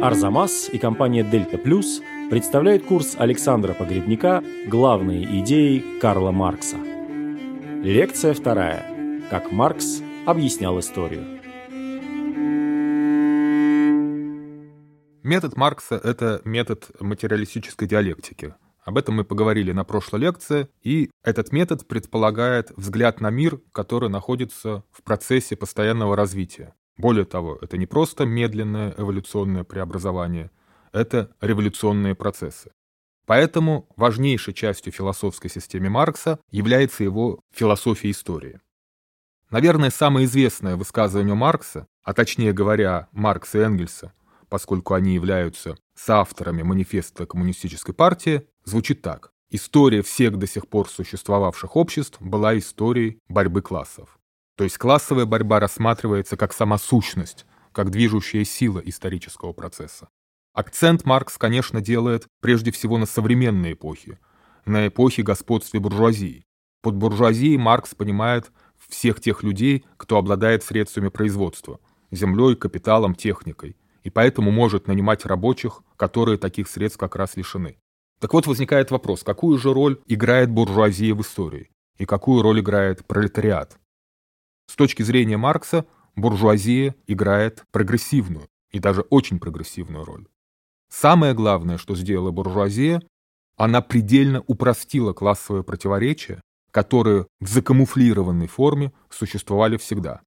Арзамас и компания Дельта Плюс представляют курс Александра Погребняка «Главные идеи Карла Маркса». Лекция вторая. Как Маркс объяснял историю. Метод Маркса – это метод материалистической диалектики. Об этом мы поговорили на прошлой лекции, и этот метод предполагает взгляд на мир, который находится в процессе постоянного развития. Более того, это не просто медленное эволюционное преобразование, это революционные процессы. Поэтому важнейшей частью философской системы Маркса является его философия истории. Наверное, самое известное высказывание Маркса, а точнее говоря, Маркса и Энгельса, поскольку они являются соавторами манифеста коммунистической партии, звучит так. История всех до сих пор существовавших обществ была историей борьбы классов. То есть классовая борьба рассматривается как сама сущность, как движущая сила исторического процесса. Акцент Маркс, конечно, делает прежде всего на современной эпохе, на эпохе господствия буржуазии. Под буржуазией Маркс понимает всех тех людей, кто обладает средствами производства – землей, капиталом, техникой – и поэтому может нанимать рабочих, которые таких средств как раз лишены. Так вот возникает вопрос, какую же роль играет буржуазия в истории и какую роль играет пролетариат? С точки зрения Маркса, буржуазия играет прогрессивную и даже очень прогрессивную роль. Самое главное, что сделала буржуазия, она предельно упростила классовые противоречия, которые в закамуфлированной форме существовали всегда.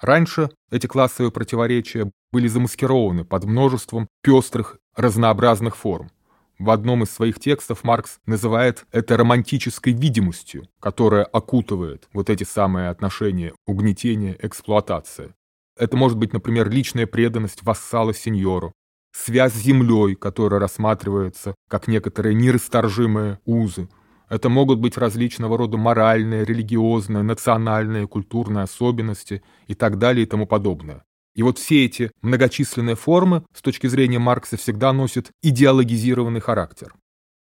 Раньше эти классовые противоречия были замаскированы под множеством пестрых, разнообразных форм. В одном из своих текстов Маркс называет это романтической видимостью, которая окутывает вот эти самые отношения угнетения, эксплуатация. Это может быть, например, личная преданность вассала сеньору, связь с землей, которая рассматривается как некоторые нерасторжимые узы, это могут быть различного рода моральные, религиозные, национальные, культурные особенности и так далее и тому подобное. И вот все эти многочисленные формы с точки зрения Маркса всегда носят идеологизированный характер.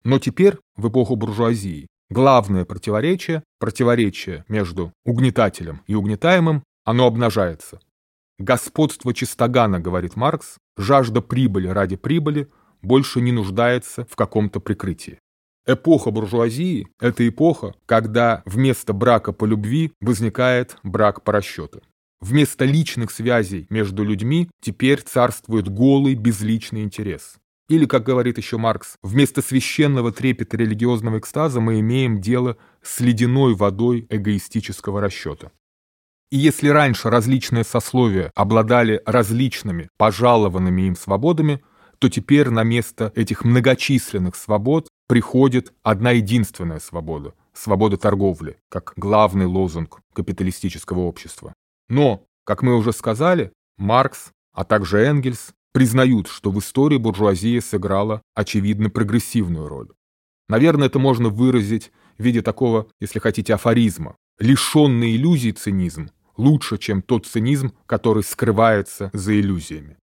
Но теперь, в эпоху буржуазии, главное противоречие, противоречие между угнетателем и угнетаемым, оно обнажается. Господство чистогана, говорит Маркс, жажда прибыли ради прибыли больше не нуждается в каком-то прикрытии. Эпоха буржуазии – это эпоха, когда вместо брака по любви возникает брак по расчету. Вместо личных связей между людьми теперь царствует голый безличный интерес. Или, как говорит еще Маркс, вместо священного трепета религиозного экстаза мы имеем дело с ледяной водой эгоистического расчета. И если раньше различные сословия обладали различными пожалованными им свободами, то теперь на место этих многочисленных свобод приходит одна единственная свобода – свобода торговли, как главный лозунг капиталистического общества. Но, как мы уже сказали, Маркс, а также Энгельс признают, что в истории буржуазия сыграла очевидно прогрессивную роль. Наверное, это можно выразить в виде такого, если хотите, афоризма. Лишенный иллюзий цинизм лучше, чем тот цинизм, который скрывается за иллюзиями.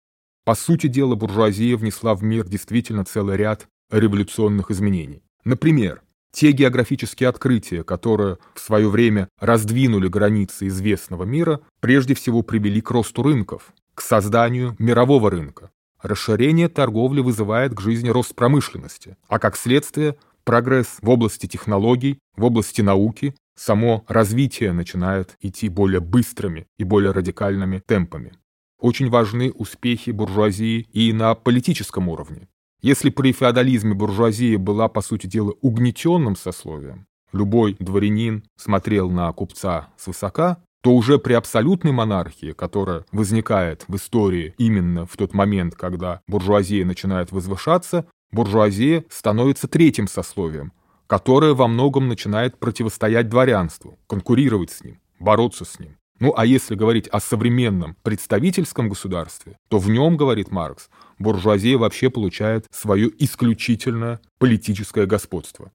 По сути дела, буржуазия внесла в мир действительно целый ряд революционных изменений. Например, те географические открытия, которые в свое время раздвинули границы известного мира, прежде всего привели к росту рынков, к созданию мирового рынка. Расширение торговли вызывает к жизни рост промышленности, а как следствие прогресс в области технологий, в области науки, само развитие начинает идти более быстрыми и более радикальными темпами. Очень важны успехи буржуазии и на политическом уровне. Если при феодализме буржуазия была, по сути дела, угнетенным сословием, любой дворянин смотрел на купца свысока, то уже при абсолютной монархии, которая возникает в истории именно в тот момент, когда буржуазия начинает возвышаться, буржуазия становится третьим сословием, которое во многом начинает противостоять дворянству, конкурировать с ним, бороться с ним. Ну а если говорить о современном представительском государстве, то в нем, говорит Маркс, буржуазия вообще получает свое исключительное политическое господство.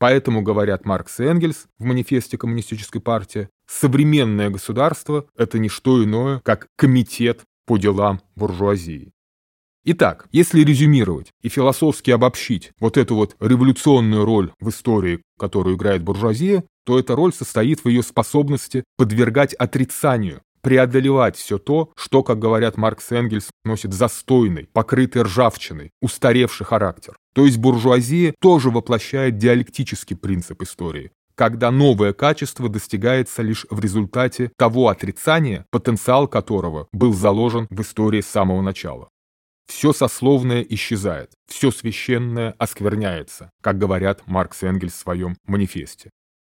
Поэтому, говорят Маркс и Энгельс в манифесте Коммунистической партии, современное государство – это не что иное, как комитет по делам буржуазии. Итак, если резюмировать и философски обобщить вот эту вот революционную роль в истории, которую играет буржуазия, то эта роль состоит в ее способности подвергать отрицанию преодолевать все то, что, как говорят Маркс и Энгельс, носит застойный, покрытый ржавчиной, устаревший характер. То есть буржуазия тоже воплощает диалектический принцип истории, когда новое качество достигается лишь в результате того отрицания, потенциал которого был заложен в истории с самого начала. Все сословное исчезает, все священное оскверняется, как говорят Маркс и Энгельс в своем манифесте.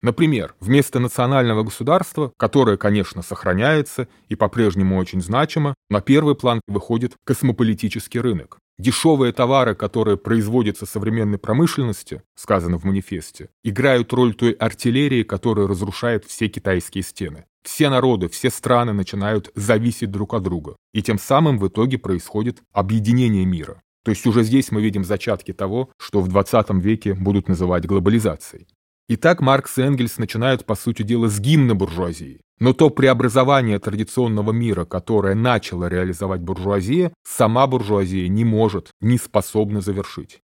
Например, вместо национального государства, которое, конечно, сохраняется и по-прежнему очень значимо, на первый план выходит космополитический рынок. Дешевые товары, которые производятся современной промышленности, сказано в манифесте, играют роль той артиллерии, которая разрушает все китайские стены. Все народы, все страны начинают зависеть друг от друга. И тем самым в итоге происходит объединение мира. То есть уже здесь мы видим зачатки того, что в 20 веке будут называть глобализацией. Итак, Маркс и Энгельс начинают, по сути дела, с гимна буржуазии. Но то преобразование традиционного мира, которое начало реализовать буржуазия, сама буржуазия не может, не способна завершить.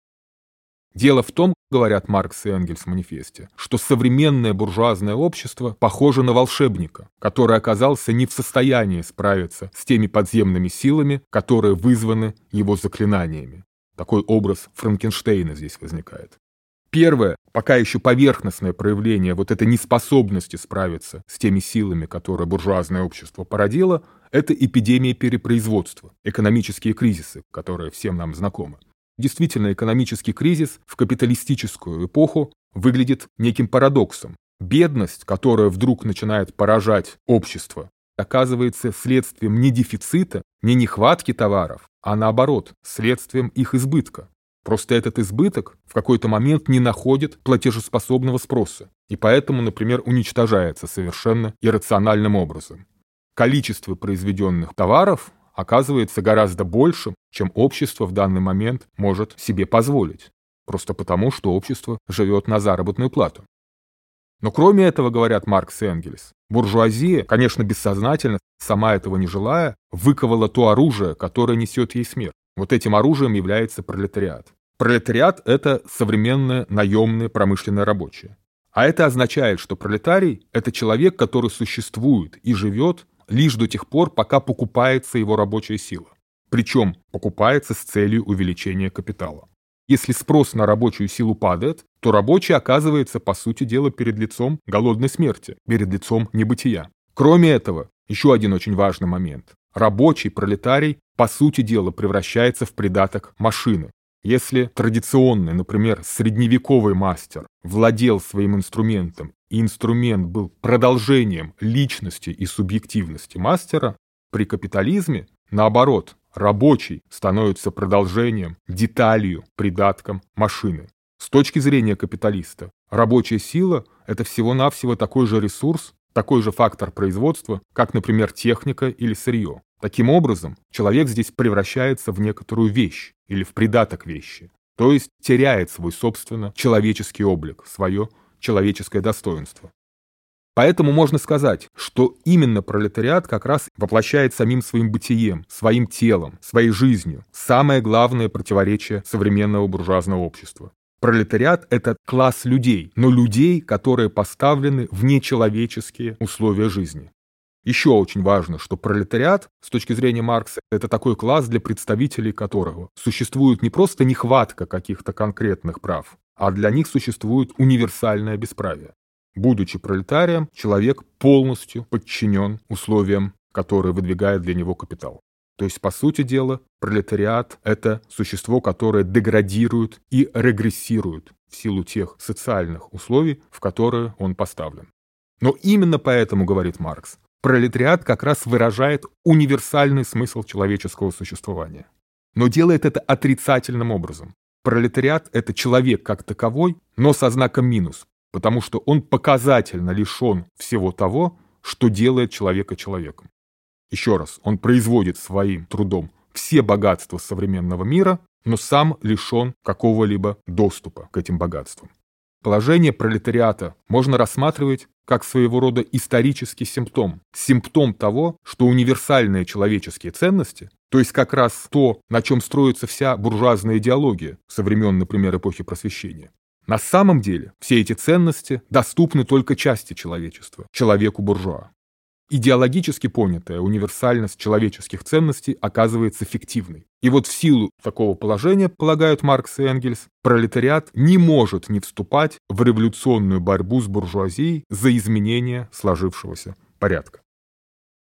Дело в том, говорят Маркс и Энгельс в манифесте, что современное буржуазное общество похоже на волшебника, который оказался не в состоянии справиться с теми подземными силами, которые вызваны его заклинаниями. Такой образ Франкенштейна здесь возникает. Первое, пока еще поверхностное проявление вот этой неспособности справиться с теми силами, которые буржуазное общество породило, это эпидемия перепроизводства, экономические кризисы, которые всем нам знакомы. Действительно, экономический кризис в капиталистическую эпоху выглядит неким парадоксом. Бедность, которая вдруг начинает поражать общество, оказывается следствием не дефицита, не нехватки товаров, а наоборот, следствием их избытка. Просто этот избыток в какой-то момент не находит платежеспособного спроса, и поэтому, например, уничтожается совершенно иррациональным образом. Количество произведенных товаров оказывается гораздо большим, чем общество в данный момент может себе позволить. Просто потому, что общество живет на заработную плату. Но кроме этого, говорят Маркс и Энгельс, буржуазия, конечно, бессознательно, сама этого не желая, выковала то оружие, которое несет ей смерть. Вот этим оружием является пролетариат. Пролетариат – это современное наемное промышленное рабочее. А это означает, что пролетарий – это человек, который существует и живет лишь до тех пор, пока покупается его рабочая сила. Причем покупается с целью увеличения капитала. Если спрос на рабочую силу падает, то рабочий оказывается, по сути дела, перед лицом голодной смерти, перед лицом небытия. Кроме этого, еще один очень важный момент. Рабочий пролетарий, по сути дела, превращается в придаток машины. Если традиционный, например, средневековый мастер владел своим инструментом, и инструмент был продолжением личности и субъективности мастера, при капитализме, наоборот, рабочий становится продолжением, деталью, придатком машины. С точки зрения капиталиста, рабочая сила – это всего-навсего такой же ресурс, такой же фактор производства, как, например, техника или сырье. Таким образом, человек здесь превращается в некоторую вещь или в придаток вещи, то есть теряет свой, собственно, человеческий облик, свое человеческое достоинство. Поэтому можно сказать, что именно пролетариат как раз воплощает самим своим бытием, своим телом, своей жизнью самое главное противоречие современного буржуазного общества. Пролетариат – это класс людей, но людей, которые поставлены в нечеловеческие условия жизни. Еще очень важно, что пролетариат, с точки зрения Маркса, это такой класс, для представителей которого существует не просто нехватка каких-то конкретных прав, а для них существует универсальное бесправие. Будучи пролетарием, человек полностью подчинен условиям, которые выдвигает для него капитал. То есть, по сути дела, пролетариат – это существо, которое деградирует и регрессирует в силу тех социальных условий, в которые он поставлен. Но именно поэтому, говорит Маркс, пролетариат как раз выражает универсальный смысл человеческого существования. Но делает это отрицательным образом. Пролетариат – это человек как таковой, но со знаком минус, потому что он показательно лишен всего того, что делает человека человеком. Еще раз, он производит своим трудом все богатства современного мира, но сам лишен какого-либо доступа к этим богатствам. Положение пролетариата можно рассматривать как своего рода исторический симптом. Симптом того, что универсальные человеческие ценности, то есть как раз то, на чем строится вся буржуазная идеология со времен, например, эпохи Просвещения, на самом деле все эти ценности доступны только части человечества, человеку-буржуа. Идеологически понятая универсальность человеческих ценностей оказывается фиктивной. И вот в силу такого положения, полагают Маркс и Энгельс, пролетариат не может не вступать в революционную борьбу с буржуазией за изменение сложившегося порядка.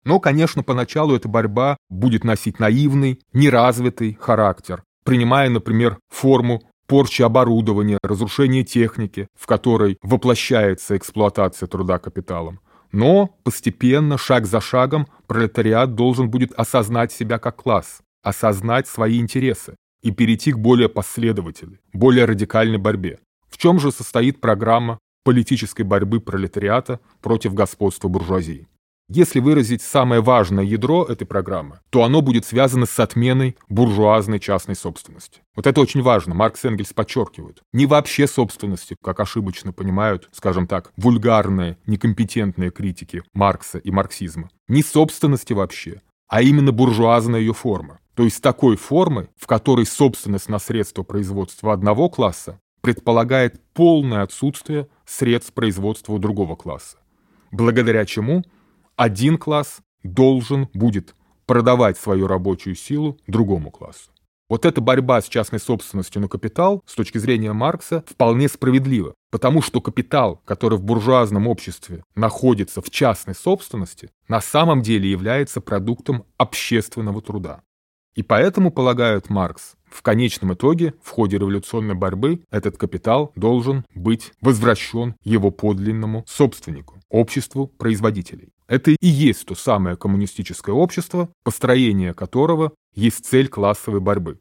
Но, конечно, поначалу эта борьба будет носить наивный, неразвитый характер, принимая, например, форму порчи оборудования, разрушения техники, в которой воплощается эксплуатация труда капиталом. Но постепенно, шаг за шагом, пролетариат должен будет осознать себя как класс, осознать свои интересы и перейти к более последовательной, более радикальной борьбе. В чем же состоит программа политической борьбы пролетариата против господства буржуазии? Если выразить самое важное ядро этой программы, то оно будет связано с отменой буржуазной частной собственности. Вот это очень важно, Маркс и Энгельс подчеркивают. Не вообще собственности, как ошибочно понимают, скажем так, вульгарные, некомпетентные критики Маркса и марксизма. Не собственности вообще, а именно буржуазная ее форма. То есть такой формы, в которой собственность на средства производства одного класса предполагает полное отсутствие средств производства другого класса. Благодаря чему один класс должен будет продавать свою рабочую силу другому классу. Вот эта борьба с частной собственностью на капитал, с точки зрения Маркса, вполне справедлива, потому что капитал, который в буржуазном обществе находится в частной собственности, на самом деле является продуктом общественного труда. И поэтому, полагают Маркс, в конечном итоге, в ходе революционной борьбы, этот капитал должен быть возвращен его подлинному собственнику, обществу производителей. Это и есть то самое коммунистическое общество, построение которого есть цель классовой борьбы.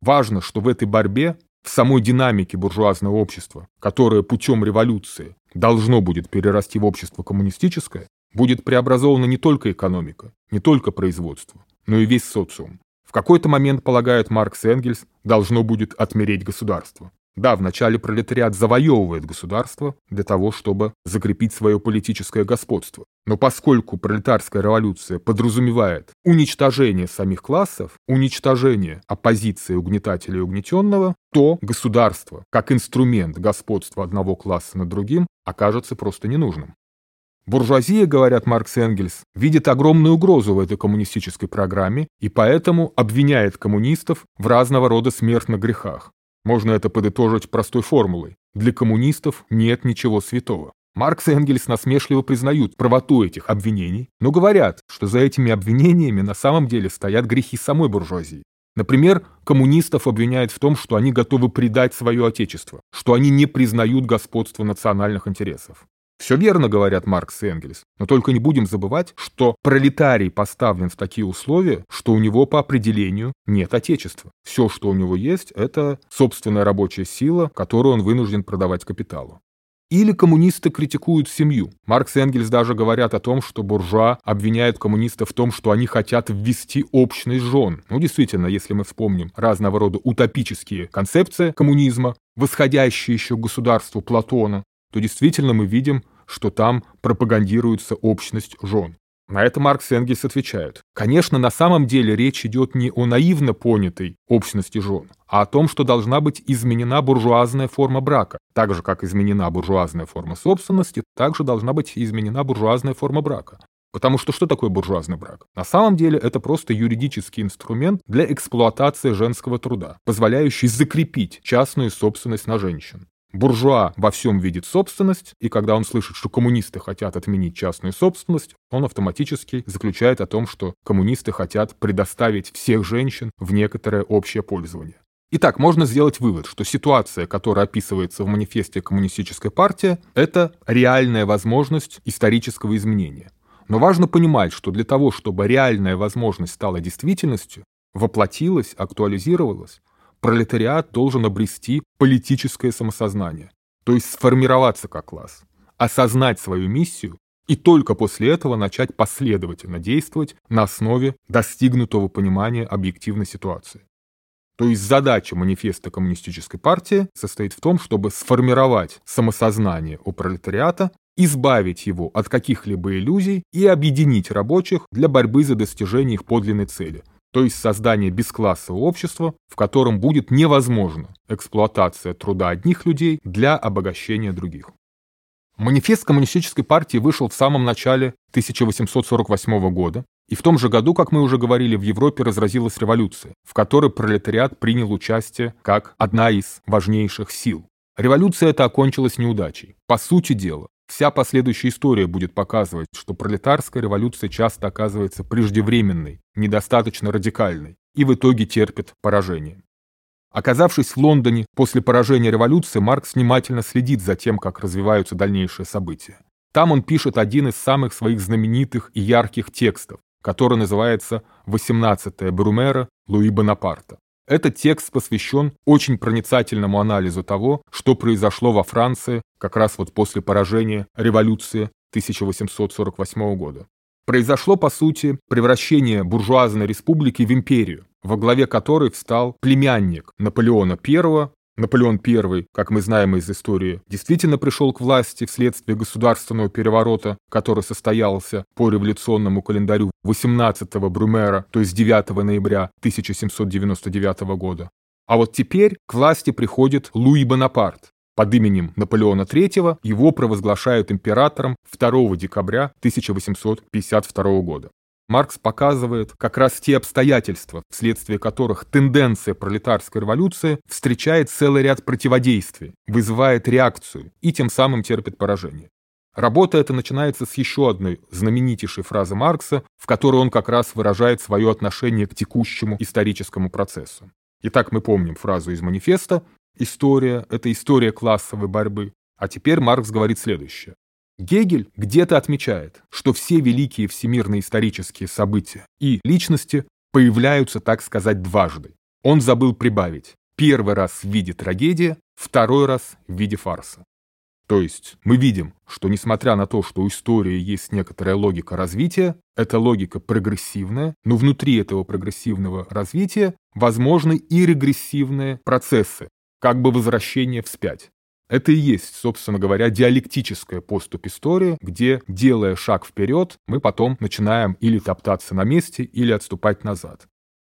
Важно, что в этой борьбе, в самой динамике буржуазного общества, которое путем революции должно будет перерасти в общество коммунистическое, будет преобразована не только экономика, не только производство, но и весь социум. В какой-то момент, полагают Маркс и Энгельс, должно будет отмереть государство. Да, вначале пролетариат завоевывает государство для того, чтобы закрепить свое политическое господство. Но поскольку пролетарская революция подразумевает уничтожение самих классов, уничтожение оппозиции угнетателя и угнетенного, то государство, как инструмент господства одного класса над другим, окажется просто ненужным. Буржуазия, говорят Маркс и Энгельс, видит огромную угрозу в этой коммунистической программе и поэтому обвиняет коммунистов в разного рода смертных грехах. Можно это подытожить простой формулой. Для коммунистов нет ничего святого. Маркс и Энгельс насмешливо признают правоту этих обвинений, но говорят, что за этими обвинениями на самом деле стоят грехи самой буржуазии. Например, коммунистов обвиняют в том, что они готовы предать свое отечество, что они не признают господство национальных интересов. Все верно, говорят Маркс и Энгельс, но только не будем забывать, что пролетарий поставлен в такие условия, что у него по определению нет отечества. Все, что у него есть, это собственная рабочая сила, которую он вынужден продавать капиталу. Или коммунисты критикуют семью. Маркс и Энгельс даже говорят о том, что буржуа обвиняют коммунистов в том, что они хотят ввести общность жен. Ну, действительно, если мы вспомним разного рода утопические концепции коммунизма, восходящие еще к государству Платона, то действительно мы видим, что там пропагандируется общность жен. На это Маркс и Энгельс отвечают. Конечно, на самом деле речь идет не о наивно понятой общности жен, а о том, что должна быть изменена буржуазная форма брака. Так же, как изменена буржуазная форма собственности, также должна быть изменена буржуазная форма брака. Потому что что такое буржуазный брак? На самом деле это просто юридический инструмент для эксплуатации женского труда, позволяющий закрепить частную собственность на женщин. Буржуа во всем видит собственность, и когда он слышит, что коммунисты хотят отменить частную собственность, он автоматически заключает о том, что коммунисты хотят предоставить всех женщин в некоторое общее пользование. Итак, можно сделать вывод, что ситуация, которая описывается в манифесте Коммунистической партии, это реальная возможность исторического изменения. Но важно понимать, что для того, чтобы реальная возможность стала действительностью, воплотилась, актуализировалась, пролетариат должен обрести политическое самосознание, то есть сформироваться как класс, осознать свою миссию и только после этого начать последовательно действовать на основе достигнутого понимания объективной ситуации. То есть задача манифеста коммунистической партии состоит в том, чтобы сформировать самосознание у пролетариата, избавить его от каких-либо иллюзий и объединить рабочих для борьбы за достижение их подлинной цели – то есть создание бесклассового общества, в котором будет невозможна эксплуатация труда одних людей для обогащения других. Манифест коммунистической партии вышел в самом начале 1848 года, и в том же году, как мы уже говорили, в Европе разразилась революция, в которой пролетариат принял участие как одна из важнейших сил. Революция эта окончилась неудачей. По сути дела, вся последующая история будет показывать, что пролетарская революция часто оказывается преждевременной, недостаточно радикальной и в итоге терпит поражение. Оказавшись в Лондоне после поражения революции, Маркс внимательно следит за тем, как развиваются дальнейшие события. Там он пишет один из самых своих знаменитых и ярких текстов, который называется «18-е Брумера Луи Бонапарта». Этот текст посвящен очень проницательному анализу того, что произошло во Франции как раз вот после поражения революции 1848 года. Произошло, по сути, превращение буржуазной республики в империю, во главе которой встал племянник Наполеона I, Наполеон I, как мы знаем из истории, действительно пришел к власти вследствие государственного переворота, который состоялся по революционному календарю 18-го Брюмера, то есть 9 ноября 1799 года. А вот теперь к власти приходит Луи Бонапарт. Под именем Наполеона III его провозглашают императором 2 декабря 1852 года. Маркс показывает как раз те обстоятельства, вследствие которых тенденция пролетарской революции встречает целый ряд противодействий, вызывает реакцию и тем самым терпит поражение. Работа эта начинается с еще одной знаменитейшей фразы Маркса, в которой он как раз выражает свое отношение к текущему историческому процессу. Итак, мы помним фразу из манифеста «История – это история классовой борьбы». А теперь Маркс говорит следующее. Гегель где-то отмечает, что все великие всемирные исторические события и личности появляются, так сказать, дважды. Он забыл прибавить. Первый раз в виде трагедии, второй раз в виде фарса. То есть мы видим, что несмотря на то, что у истории есть некоторая логика развития, эта логика прогрессивная, но внутри этого прогрессивного развития возможны и регрессивные процессы, как бы возвращение вспять. Это и есть, собственно говоря, диалектическая поступь истории, где, делая шаг вперед, мы потом начинаем или топтаться на месте, или отступать назад.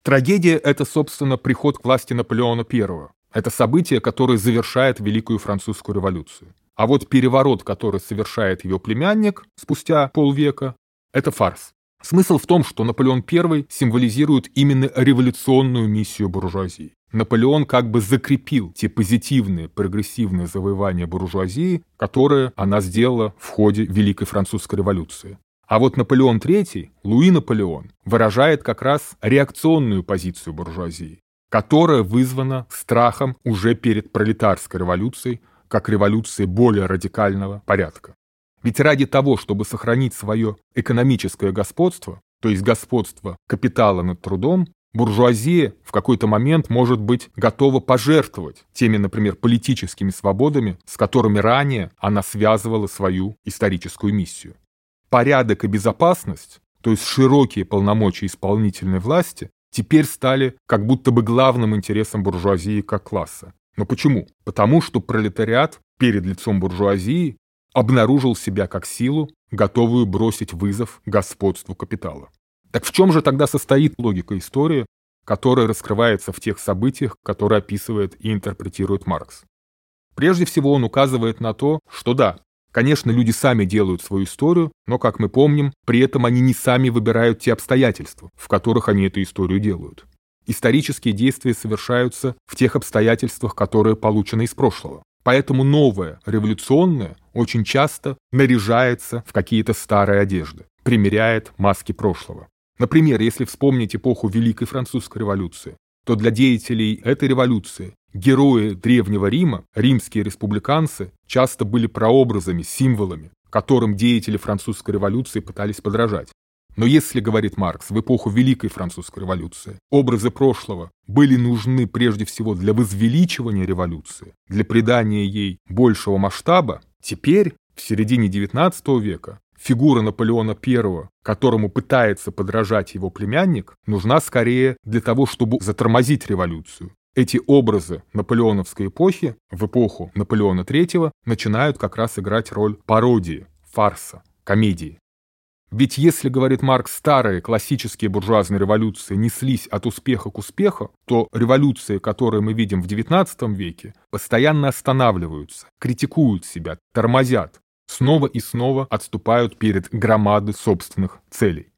Трагедия – это, собственно, приход к власти Наполеона I. Это событие, которое завершает Великую Французскую революцию. А вот переворот, который совершает ее племянник спустя полвека, это фарс. Смысл в том, что Наполеон I символизирует именно революционную миссию буржуазии. Наполеон как бы закрепил те позитивные, прогрессивные завоевания буржуазии, которые она сделала в ходе Великой Французской революции. А вот Наполеон III, Луи Наполеон, выражает как раз реакционную позицию буржуазии, которая вызвана страхом уже перед пролетарской революцией, как революцией более радикального порядка. Ведь ради того, чтобы сохранить свое экономическое господство, то есть господство капитала над трудом, буржуазия в какой-то момент может быть готова пожертвовать теми, например, политическими свободами, с которыми ранее она связывала свою историческую миссию. Порядок и безопасность, то есть широкие полномочия исполнительной власти, теперь стали как будто бы главным интересом буржуазии как класса. Но почему? Потому что пролетариат перед лицом буржуазии обнаружил себя как силу, готовую бросить вызов господству капитала. Так в чем же тогда состоит логика истории, которая раскрывается в тех событиях, которые описывает и интерпретирует Маркс? Прежде всего он указывает на то, что да, конечно, люди сами делают свою историю, но, как мы помним, при этом они не сами выбирают те обстоятельства, в которых они эту историю делают. Исторические действия совершаются в тех обстоятельствах, которые получены из прошлого. Поэтому новое, революционное, очень часто наряжается в какие-то старые одежды, примеряет маски прошлого. Например, если вспомнить эпоху Великой Французской революции, то для деятелей этой революции герои Древнего Рима, римские республиканцы, часто были прообразами, символами, которым деятели французской революции пытались подражать. Но если, говорит Маркс, в эпоху Великой Французской революции образы прошлого были нужны прежде всего для возвеличивания революции, для придания ей большего масштаба, теперь, в середине XIX века, фигура Наполеона I, которому пытается подражать его племянник, нужна скорее для того, чтобы затормозить революцию. Эти образы наполеоновской эпохи в эпоху Наполеона III начинают как раз играть роль пародии, фарса, комедии. Ведь если, говорит Маркс, старые классические буржуазные революции неслись от успеха к успеху, то революции, которые мы видим в XIX веке, постоянно останавливаются, критикуют себя, тормозят. Снова и снова отступают перед громадой собственных целей.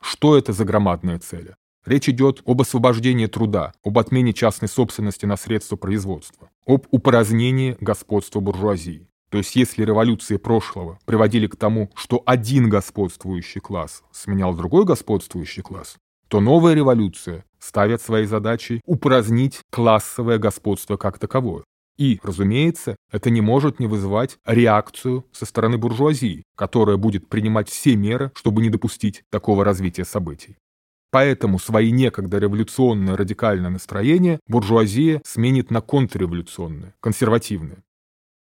Что это за громадные цели? Речь идет об освобождении труда, об отмене частной собственности на средства производства, об упразднении господства буржуазии. То есть если революции прошлого приводили к тому, что один господствующий класс сменял другой господствующий класс, то новая революция ставит своей задачей упразднить классовое господство как таковое. И, разумеется, это не может не вызывать реакцию со стороны буржуазии, которая будет принимать все меры, чтобы не допустить такого развития событий. Поэтому свои некогда революционные радикальные настроения буржуазия сменит на контрреволюционные, консервативные.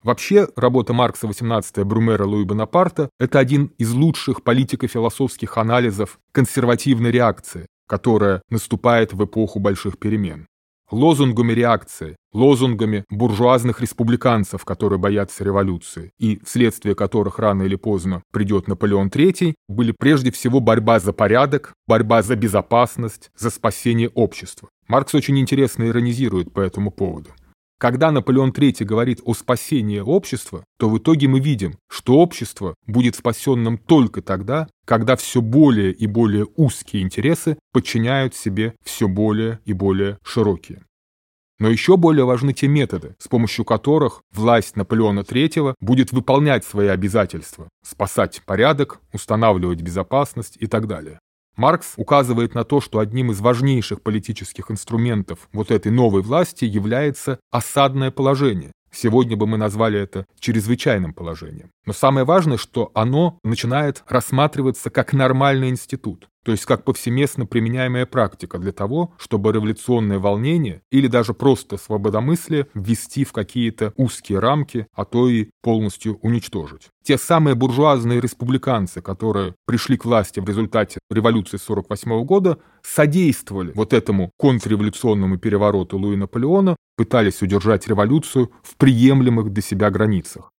Вообще, работа Маркса 18 Брумера Луи Бонапарта – это один из лучших политико-философских анализов консервативной реакции, которая наступает в эпоху больших перемен. Лозунгами реакции, лозунгами буржуазных республиканцев, которые боятся революции, и вследствие которых рано или поздно придет Наполеон III, были прежде всего борьба за порядок, борьба за безопасность, за спасение общества. Маркс очень интересно иронизирует по этому поводу. Когда Наполеон III говорит о спасении общества, то в итоге мы видим, что общество будет спасенным только тогда, когда все более и более узкие интересы подчиняют себе все более и более широкие. Но еще более важны те методы, с помощью которых власть Наполеона III будет выполнять свои обязательства – спасать порядок, устанавливать безопасность и так далее. Маркс указывает на то, что одним из важнейших политических инструментов вот этой новой власти является осадное положение. Сегодня бы мы назвали это чрезвычайным положением. Но самое важное, что оно начинает рассматриваться как нормальный институт то есть как повсеместно применяемая практика для того, чтобы революционное волнение или даже просто свободомыслие ввести в какие-то узкие рамки, а то и полностью уничтожить. Те самые буржуазные республиканцы, которые пришли к власти в результате революции 48 года, содействовали вот этому контрреволюционному перевороту Луи Наполеона, пытались удержать революцию в приемлемых для себя границах.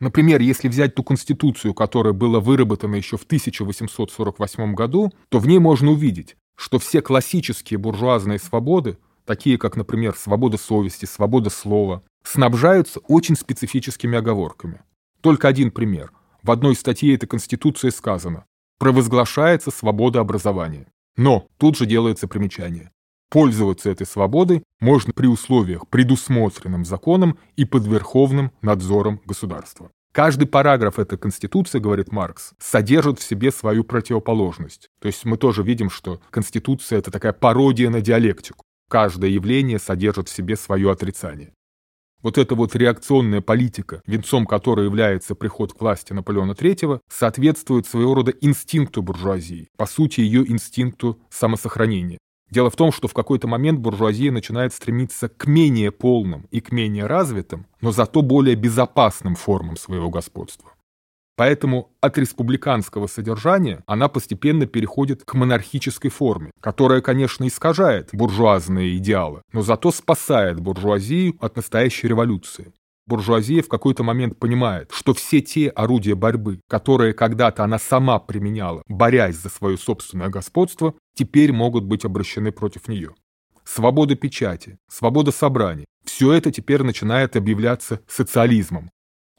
Например, если взять ту конституцию, которая была выработана еще в 1848 году, то в ней можно увидеть, что все классические буржуазные свободы, такие как, например, свобода совести, свобода слова, снабжаются очень специфическими оговорками. Только один пример. В одной статье этой Конституции сказано «Провозглашается свобода образования». Но тут же делается примечание. Пользоваться этой свободой можно при условиях, предусмотренным законом и под верховным надзором государства. Каждый параграф этой Конституции, говорит Маркс, содержит в себе свою противоположность. То есть мы тоже видим, что Конституция – это такая пародия на диалектику. Каждое явление содержит в себе свое отрицание. Вот эта вот реакционная политика, венцом которой является приход к власти Наполеона III, соответствует своего рода инстинкту буржуазии, по сути ее инстинкту самосохранения. Дело в том, что в какой-то момент буржуазия начинает стремиться к менее полным и к менее развитым, но зато более безопасным формам своего господства. Поэтому от республиканского содержания она постепенно переходит к монархической форме, которая, конечно, искажает буржуазные идеалы, но зато спасает буржуазию от настоящей революции. Буржуазия в какой-то момент понимает, что все те орудия борьбы, которые когда-то она сама применяла, борясь за свое собственное господство, теперь могут быть обращены против нее. Свобода печати, свобода собраний – все это теперь начинает объявляться социализмом.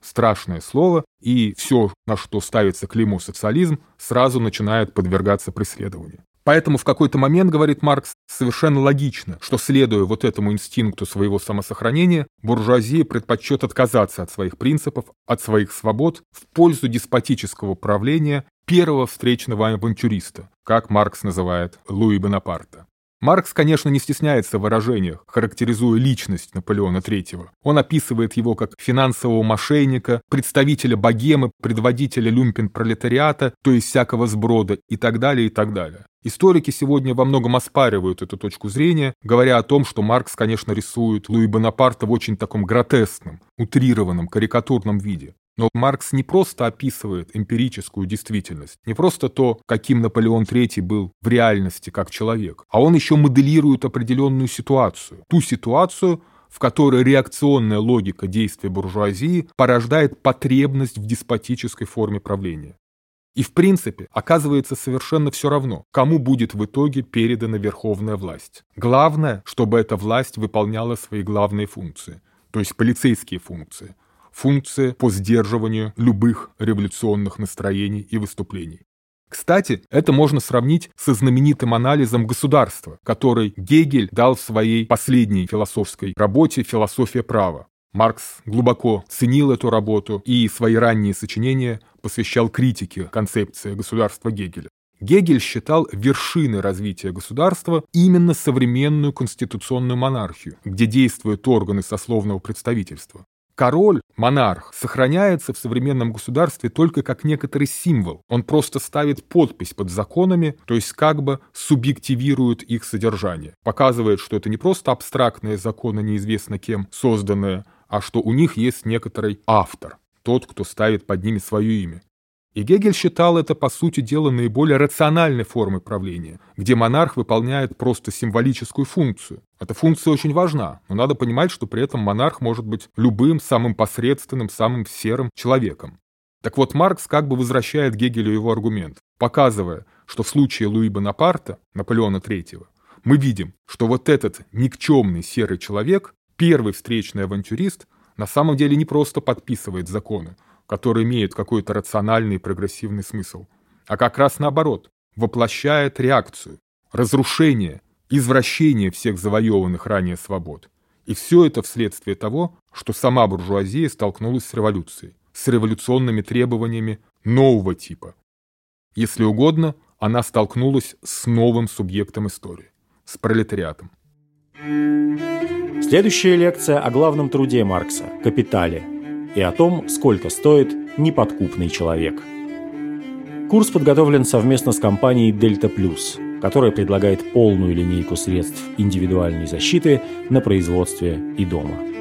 Страшное слово, и все, на что ставится клеймо социализм, сразу начинает подвергаться преследованию. Поэтому в какой-то момент, говорит Маркс, совершенно логично, что следуя вот этому инстинкту своего самосохранения, буржуазия предпочтет отказаться от своих принципов, от своих свобод в пользу деспотического правления первого встречного авантюриста, как Маркс называет Луи Бонапарта. Маркс, конечно, не стесняется в выражениях, характеризуя личность Наполеона III. Он описывает его как финансового мошенника, представителя богемы, предводителя люмпен-пролетариата, то есть всякого сброда и так далее, и так далее. Историки сегодня во многом оспаривают эту точку зрения, говоря о том, что Маркс, конечно, рисует Луи Бонапарта в очень таком гротескном, утрированном, карикатурном виде. Но Маркс не просто описывает эмпирическую действительность, не просто то, каким Наполеон III был в реальности как человек, а он еще моделирует определенную ситуацию. Ту ситуацию, в которой реакционная логика действия буржуазии порождает потребность в деспотической форме правления. И в принципе оказывается совершенно все равно, кому будет в итоге передана верховная власть. Главное, чтобы эта власть выполняла свои главные функции, то есть полицейские функции – функция по сдерживанию любых революционных настроений и выступлений. Кстати, это можно сравнить со знаменитым анализом государства, который Гегель дал в своей последней философской работе «Философия права». Маркс глубоко ценил эту работу и свои ранние сочинения посвящал критике концепции государства Гегеля. Гегель считал вершиной развития государства именно современную конституционную монархию, где действуют органы сословного представительства. Король, монарх, сохраняется в современном государстве только как некоторый символ. Он просто ставит подпись под законами, то есть как бы субъективирует их содержание. Показывает, что это не просто абстрактные законы, неизвестно кем созданные, а что у них есть некоторый автор, тот, кто ставит под ними свое имя. И Гегель считал это, по сути дела, наиболее рациональной формой правления, где монарх выполняет просто символическую функцию. Эта функция очень важна, но надо понимать, что при этом монарх может быть любым, самым посредственным, самым серым человеком. Так вот, Маркс как бы возвращает Гегелю его аргумент, показывая, что в случае Луи Бонапарта, Наполеона III, мы видим, что вот этот никчемный серый человек, первый встречный авантюрист, на самом деле не просто подписывает законы, который имеет какой-то рациональный и прогрессивный смысл, а как раз наоборот, воплощает реакцию, разрушение, извращение всех завоеванных ранее свобод. И все это вследствие того, что сама буржуазия столкнулась с революцией, с революционными требованиями нового типа. Если угодно, она столкнулась с новым субъектом истории, с пролетариатом. Следующая лекция о главном труде Маркса – «Капитале», и о том, сколько стоит неподкупный человек. Курс подготовлен совместно с компанией Delta Plus, которая предлагает полную линейку средств индивидуальной защиты на производстве и дома.